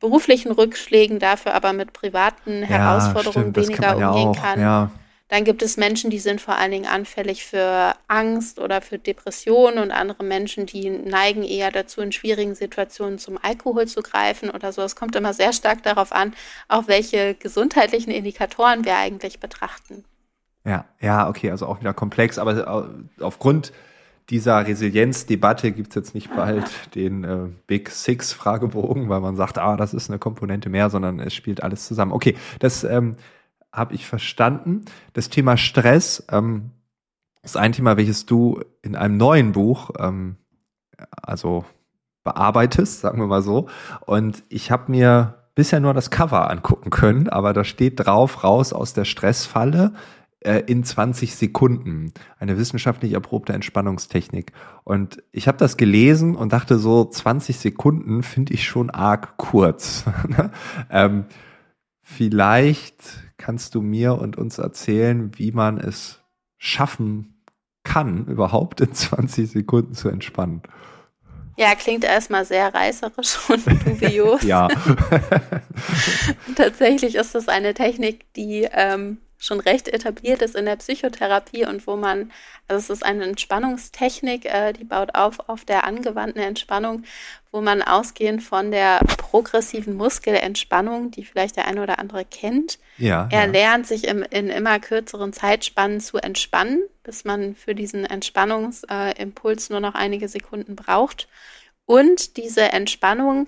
beruflichen Rückschlägen, dafür aber mit privaten Herausforderungen stimmt, weniger kann umgehen auch, kann. Ja. Dann gibt es Menschen, die sind vor allen Dingen anfällig für Angst oder für Depressionen und andere Menschen, die neigen eher dazu, in schwierigen Situationen zum Alkohol zu greifen oder so. Es kommt immer sehr stark darauf an, auf welche gesundheitlichen Indikatoren wir eigentlich betrachten. Ja, ja, okay, also auch wieder komplex, aber aufgrund dieser Resilienzdebatte gibt es jetzt nicht bald den äh, Big Six Fragebogen, weil man sagt, ah, das ist eine Komponente mehr, sondern es spielt alles zusammen. Okay, das ähm, habe ich verstanden. Das Thema Stress ähm, ist ein Thema, welches du in einem neuen Buch, ähm, also bearbeitest, sagen wir mal so. Und ich habe mir bisher nur das Cover angucken können, aber da steht drauf, raus aus der Stressfalle in 20 Sekunden. Eine wissenschaftlich erprobte Entspannungstechnik. Und ich habe das gelesen und dachte so, 20 Sekunden finde ich schon arg kurz. ähm, vielleicht kannst du mir und uns erzählen, wie man es schaffen kann, überhaupt in 20 Sekunden zu entspannen. Ja, klingt erstmal sehr reißerisch und dubios. ja. Tatsächlich ist das eine Technik, die ähm, schon recht etabliert ist in der Psychotherapie und wo man, also es ist eine Entspannungstechnik, äh, die baut auf auf der angewandten Entspannung, wo man ausgehend von der progressiven Muskelentspannung, die vielleicht der eine oder andere kennt, ja, er ja. lernt sich im, in immer kürzeren Zeitspannen zu entspannen, bis man für diesen Entspannungsimpuls nur noch einige Sekunden braucht. Und diese Entspannung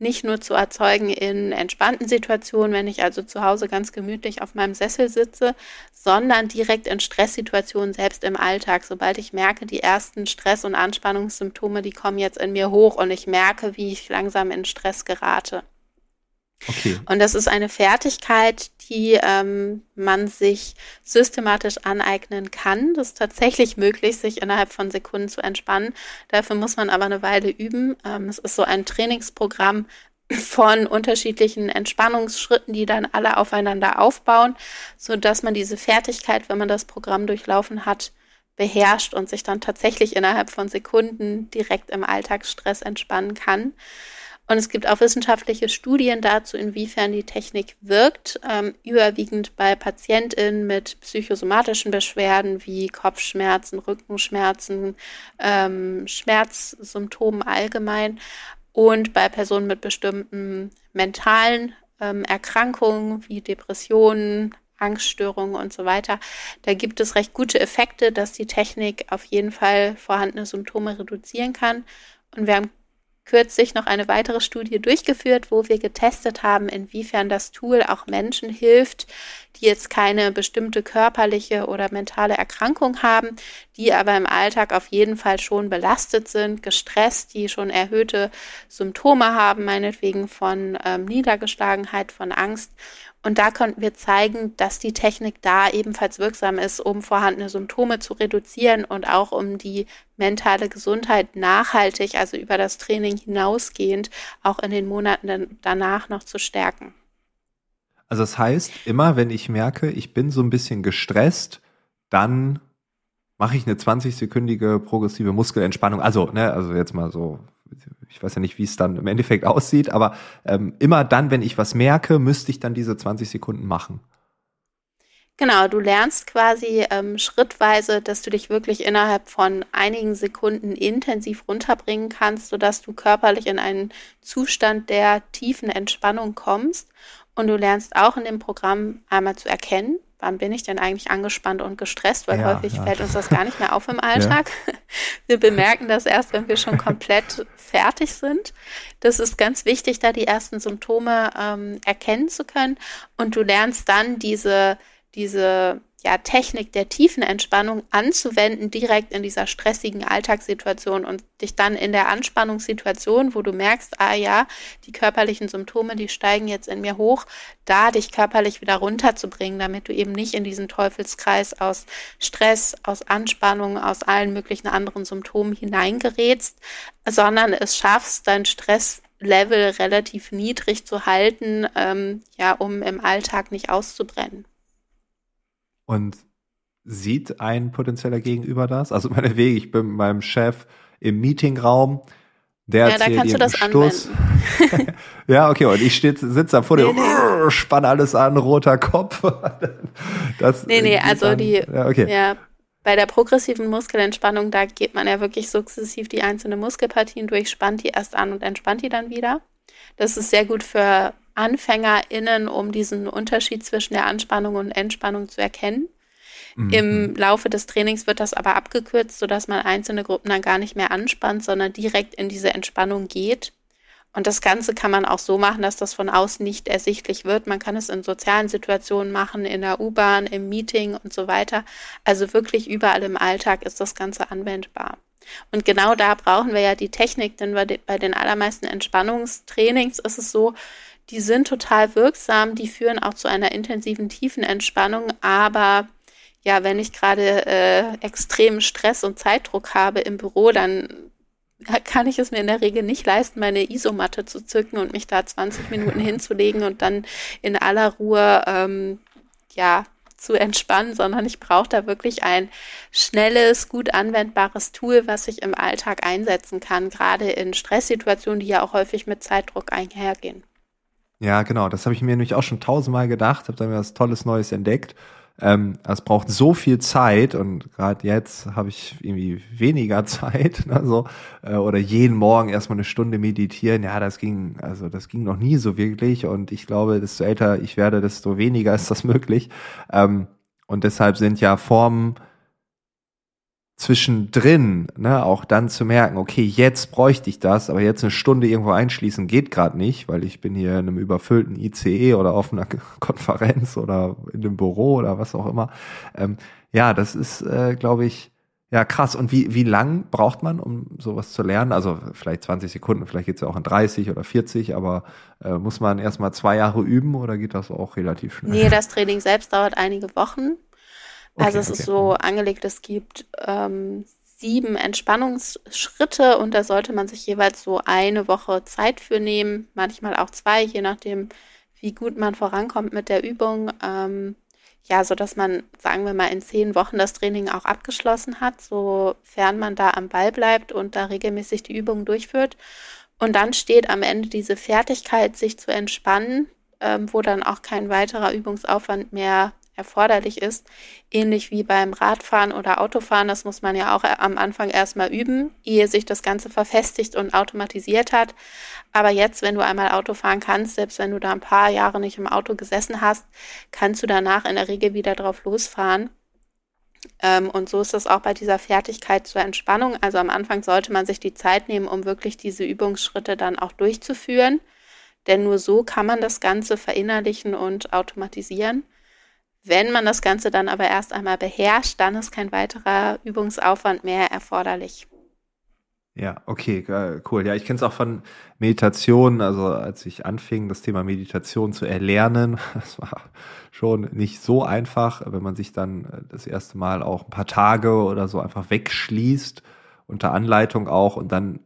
nicht nur zu erzeugen in entspannten Situationen, wenn ich also zu Hause ganz gemütlich auf meinem Sessel sitze, sondern direkt in Stresssituationen selbst im Alltag. Sobald ich merke, die ersten Stress- und Anspannungssymptome, die kommen jetzt in mir hoch und ich merke, wie ich langsam in Stress gerate. Okay. Und das ist eine Fertigkeit, die ähm, man sich systematisch aneignen kann. Das ist tatsächlich möglich, sich innerhalb von Sekunden zu entspannen. Dafür muss man aber eine Weile üben. Ähm, es ist so ein Trainingsprogramm von unterschiedlichen Entspannungsschritten, die dann alle aufeinander aufbauen, so dass man diese Fertigkeit, wenn man das Programm durchlaufen hat, beherrscht und sich dann tatsächlich innerhalb von Sekunden direkt im Alltagsstress entspannen kann. Und es gibt auch wissenschaftliche Studien dazu, inwiefern die Technik wirkt, ähm, überwiegend bei PatientInnen mit psychosomatischen Beschwerden wie Kopfschmerzen, Rückenschmerzen, ähm, Schmerzsymptomen allgemein und bei Personen mit bestimmten mentalen ähm, Erkrankungen wie Depressionen, Angststörungen und so weiter. Da gibt es recht gute Effekte, dass die Technik auf jeden Fall vorhandene Symptome reduzieren kann. Und wir haben kürzlich noch eine weitere Studie durchgeführt, wo wir getestet haben, inwiefern das Tool auch Menschen hilft, die jetzt keine bestimmte körperliche oder mentale Erkrankung haben, die aber im Alltag auf jeden Fall schon belastet sind, gestresst, die schon erhöhte Symptome haben, meinetwegen von ähm, Niedergeschlagenheit, von Angst und da konnten wir zeigen, dass die Technik da ebenfalls wirksam ist, um vorhandene Symptome zu reduzieren und auch um die mentale Gesundheit nachhaltig, also über das Training hinausgehend, auch in den Monaten danach noch zu stärken. Also das heißt, immer wenn ich merke, ich bin so ein bisschen gestresst, dann mache ich eine 20-sekündige progressive Muskelentspannung. Also, ne, also jetzt mal so ich weiß ja nicht, wie es dann im Endeffekt aussieht, aber ähm, immer dann, wenn ich was merke, müsste ich dann diese 20 Sekunden machen. Genau, du lernst quasi ähm, schrittweise, dass du dich wirklich innerhalb von einigen Sekunden intensiv runterbringen kannst, sodass du körperlich in einen Zustand der tiefen Entspannung kommst. Und du lernst auch in dem Programm einmal zu erkennen, wann bin ich denn eigentlich angespannt und gestresst, weil ja, häufig ja. fällt uns das gar nicht mehr auf im Alltag. Ja. Wir bemerken das erst, wenn wir schon komplett fertig sind. Das ist ganz wichtig, da die ersten Symptome ähm, erkennen zu können. Und du lernst dann diese, diese ja, Technik der tiefen Entspannung anzuwenden, direkt in dieser stressigen Alltagssituation und dich dann in der Anspannungssituation, wo du merkst, ah ja, die körperlichen Symptome, die steigen jetzt in mir hoch, da dich körperlich wieder runterzubringen, damit du eben nicht in diesen Teufelskreis aus Stress, aus Anspannung, aus allen möglichen anderen Symptomen hineingerätst, sondern es schaffst, dein Stresslevel relativ niedrig zu halten, ähm, ja, um im Alltag nicht auszubrennen. Und sieht ein potenzieller Gegenüber das? Also meinetwegen, ich bin mit meinem Chef im Meetingraum, der ja, da kannst du das Stuss. ja, okay, und ich sitze da vor nee, dir, nee. spann alles an, roter Kopf. das nee, nee, also an, die, ja, okay. ja, bei der progressiven Muskelentspannung, da geht man ja wirklich sukzessiv die einzelnen Muskelpartien durch, spannt die erst an und entspannt die dann wieder. Das ist sehr gut für AnfängerInnen, um diesen Unterschied zwischen der Anspannung und Entspannung zu erkennen. Mhm. Im Laufe des Trainings wird das aber abgekürzt, sodass man einzelne Gruppen dann gar nicht mehr anspannt, sondern direkt in diese Entspannung geht. Und das Ganze kann man auch so machen, dass das von außen nicht ersichtlich wird. Man kann es in sozialen Situationen machen, in der U-Bahn, im Meeting und so weiter. Also wirklich überall im Alltag ist das Ganze anwendbar. Und genau da brauchen wir ja die Technik, denn bei den allermeisten Entspannungstrainings ist es so, die sind total wirksam, die führen auch zu einer intensiven tiefen Entspannung, aber ja, wenn ich gerade äh, extremen Stress und Zeitdruck habe im Büro, dann kann ich es mir in der Regel nicht leisten, meine Isomatte zu zücken und mich da 20 Minuten hinzulegen und dann in aller Ruhe ähm, ja zu entspannen, sondern ich brauche da wirklich ein schnelles, gut anwendbares Tool, was ich im Alltag einsetzen kann, gerade in Stresssituationen, die ja auch häufig mit Zeitdruck einhergehen. Ja, genau. Das habe ich mir nämlich auch schon tausendmal gedacht, habe da mir was Tolles Neues entdeckt. Ähm, es braucht so viel Zeit und gerade jetzt habe ich irgendwie weniger Zeit, also äh, oder jeden Morgen erstmal eine Stunde meditieren. Ja, das ging, also das ging noch nie so wirklich und ich glaube, desto älter ich werde, desto weniger ist das möglich. Ähm, und deshalb sind ja Formen zwischendrin, ne, auch dann zu merken, okay, jetzt bräuchte ich das, aber jetzt eine Stunde irgendwo einschließen geht gerade nicht, weil ich bin hier in einem überfüllten ICE oder auf einer Konferenz oder in einem Büro oder was auch immer. Ähm, ja, das ist, äh, glaube ich, ja krass. Und wie, wie lang braucht man, um sowas zu lernen? Also vielleicht 20 Sekunden, vielleicht geht's ja auch in 30 oder 40, aber äh, muss man erstmal zwei Jahre üben oder geht das auch relativ schnell? Nee, das Training selbst dauert einige Wochen. Also okay, es okay. ist so angelegt, es gibt ähm, sieben Entspannungsschritte und da sollte man sich jeweils so eine Woche Zeit für nehmen, manchmal auch zwei, je nachdem, wie gut man vorankommt mit der Übung. Ähm, ja, so dass man, sagen wir mal, in zehn Wochen das Training auch abgeschlossen hat, sofern man da am Ball bleibt und da regelmäßig die Übungen durchführt. Und dann steht am Ende diese Fertigkeit, sich zu entspannen, ähm, wo dann auch kein weiterer Übungsaufwand mehr erforderlich ist. Ähnlich wie beim Radfahren oder Autofahren, das muss man ja auch am Anfang erstmal üben, ehe sich das Ganze verfestigt und automatisiert hat. Aber jetzt, wenn du einmal Auto fahren kannst, selbst wenn du da ein paar Jahre nicht im Auto gesessen hast, kannst du danach in der Regel wieder drauf losfahren. Ähm, und so ist es auch bei dieser Fertigkeit zur Entspannung. Also am Anfang sollte man sich die Zeit nehmen, um wirklich diese Übungsschritte dann auch durchzuführen. Denn nur so kann man das Ganze verinnerlichen und automatisieren. Wenn man das Ganze dann aber erst einmal beherrscht, dann ist kein weiterer Übungsaufwand mehr erforderlich. Ja, okay, cool. Ja, ich kenne es auch von Meditation. Also als ich anfing, das Thema Meditation zu erlernen, das war schon nicht so einfach, wenn man sich dann äh, das erste Mal auch ein paar Tage oder so einfach wegschließt, unter Anleitung auch und dann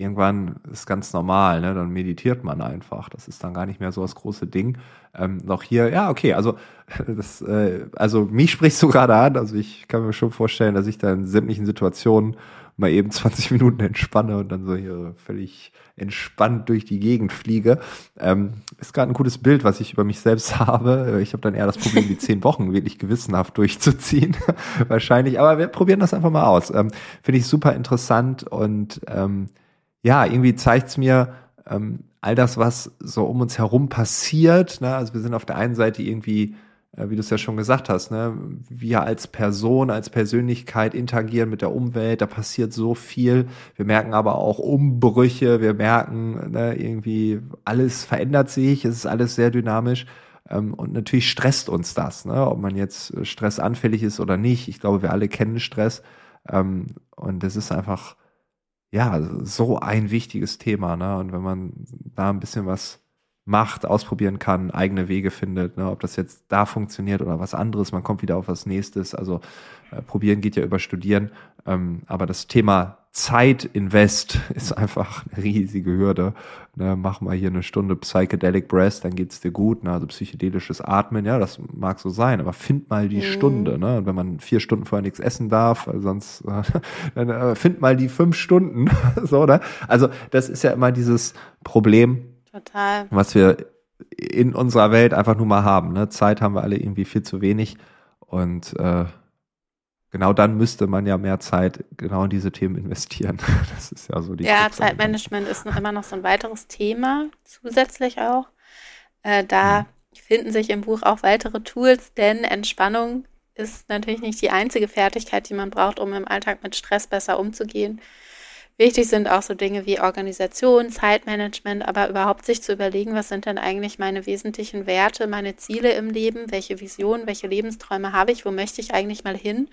irgendwann ist ganz normal, ne? dann meditiert man einfach. Das ist dann gar nicht mehr so das große Ding. Ähm, noch hier, ja, okay, also das, äh, also mich sprichst du gerade an, also ich kann mir schon vorstellen, dass ich da in sämtlichen Situationen mal eben 20 Minuten entspanne und dann so hier völlig entspannt durch die Gegend fliege. Ähm, ist gerade ein gutes Bild, was ich über mich selbst habe. Ich habe dann eher das Problem, die zehn Wochen wirklich gewissenhaft durchzuziehen. Wahrscheinlich, aber wir probieren das einfach mal aus. Ähm, Finde ich super interessant und ähm, ja, irgendwie zeigt's mir ähm, all das, was so um uns herum passiert. Ne? Also wir sind auf der einen Seite irgendwie, äh, wie du es ja schon gesagt hast, ne? wir als Person, als Persönlichkeit interagieren mit der Umwelt, da passiert so viel. Wir merken aber auch Umbrüche, wir merken ne, irgendwie, alles verändert sich, es ist alles sehr dynamisch. Ähm, und natürlich stresst uns das, ne? ob man jetzt stressanfällig ist oder nicht. Ich glaube, wir alle kennen Stress. Ähm, und es ist einfach ja, so ein wichtiges Thema, ne? Und wenn man da ein bisschen was macht, ausprobieren kann, eigene Wege findet, ne? ob das jetzt da funktioniert oder was anderes, man kommt wieder auf was nächstes. Also äh, probieren geht ja über studieren. Ähm, aber das Thema Zeitinvest ist einfach eine riesige Hürde. Ne, mach mal hier eine Stunde Psychedelic Breath, dann geht's dir gut. Ne, also psychedelisches Atmen, ja, das mag so sein, aber find mal die mhm. Stunde. Ne? Und wenn man vier Stunden vorher nichts essen darf, sonst dann äh, find mal die fünf Stunden. so, ne? Also das ist ja immer dieses Problem, Total. was wir in unserer Welt einfach nur mal haben. Ne? Zeit haben wir alle irgendwie viel zu wenig und äh, genau dann müsste man ja mehr Zeit genau in diese Themen investieren. Das ist ja so die. Ja, Zeitmanagement ist noch immer noch so ein weiteres Thema, zusätzlich auch. Äh, da mhm. finden sich im Buch auch weitere Tools, denn Entspannung ist natürlich nicht die einzige Fertigkeit, die man braucht, um im Alltag mit Stress besser umzugehen. Wichtig sind auch so Dinge wie Organisation, Zeitmanagement, aber überhaupt sich zu überlegen, was sind denn eigentlich meine wesentlichen Werte, meine Ziele im Leben, welche Visionen, welche Lebensträume habe ich, wo möchte ich eigentlich mal hin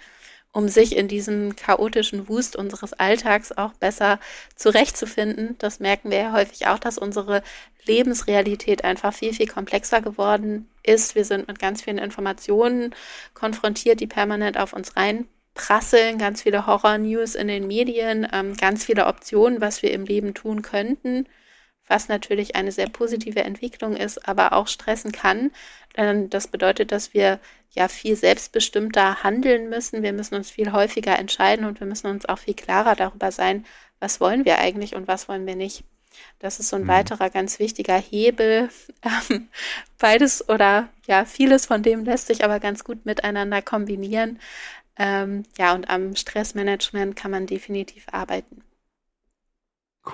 um sich in diesem chaotischen Wust unseres Alltags auch besser zurechtzufinden. Das merken wir ja häufig auch, dass unsere Lebensrealität einfach viel, viel komplexer geworden ist. Wir sind mit ganz vielen Informationen konfrontiert, die permanent auf uns reinprasseln, ganz viele Horror-News in den Medien, ähm, ganz viele Optionen, was wir im Leben tun könnten was natürlich eine sehr positive Entwicklung ist, aber auch stressen kann. Denn das bedeutet, dass wir ja viel selbstbestimmter handeln müssen. Wir müssen uns viel häufiger entscheiden und wir müssen uns auch viel klarer darüber sein, was wollen wir eigentlich und was wollen wir nicht. Das ist so ein mhm. weiterer ganz wichtiger Hebel. Ähm, beides oder ja, vieles von dem lässt sich aber ganz gut miteinander kombinieren. Ähm, ja, und am Stressmanagement kann man definitiv arbeiten.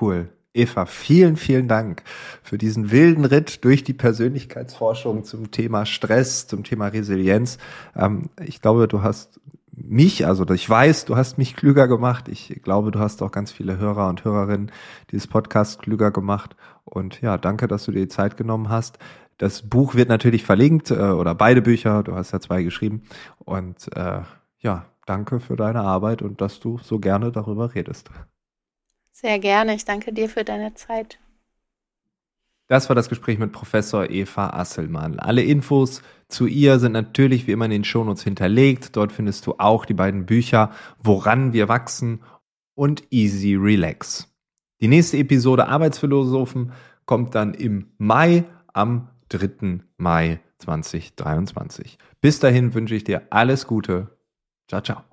Cool. Eva, vielen, vielen Dank für diesen wilden Ritt durch die Persönlichkeitsforschung zum Thema Stress, zum Thema Resilienz. Ähm, ich glaube, du hast mich, also ich weiß, du hast mich klüger gemacht. Ich glaube, du hast auch ganz viele Hörer und Hörerinnen dieses Podcast klüger gemacht. Und ja, danke, dass du dir die Zeit genommen hast. Das Buch wird natürlich verlinkt äh, oder beide Bücher. Du hast ja zwei geschrieben. Und äh, ja, danke für deine Arbeit und dass du so gerne darüber redest. Sehr gerne. Ich danke dir für deine Zeit. Das war das Gespräch mit Professor Eva Asselmann. Alle Infos zu ihr sind natürlich wie immer in den Shownotes hinterlegt. Dort findest du auch die beiden Bücher Woran wir wachsen und Easy Relax. Die nächste Episode Arbeitsphilosophen kommt dann im Mai am 3. Mai 2023. Bis dahin wünsche ich dir alles Gute. Ciao, ciao.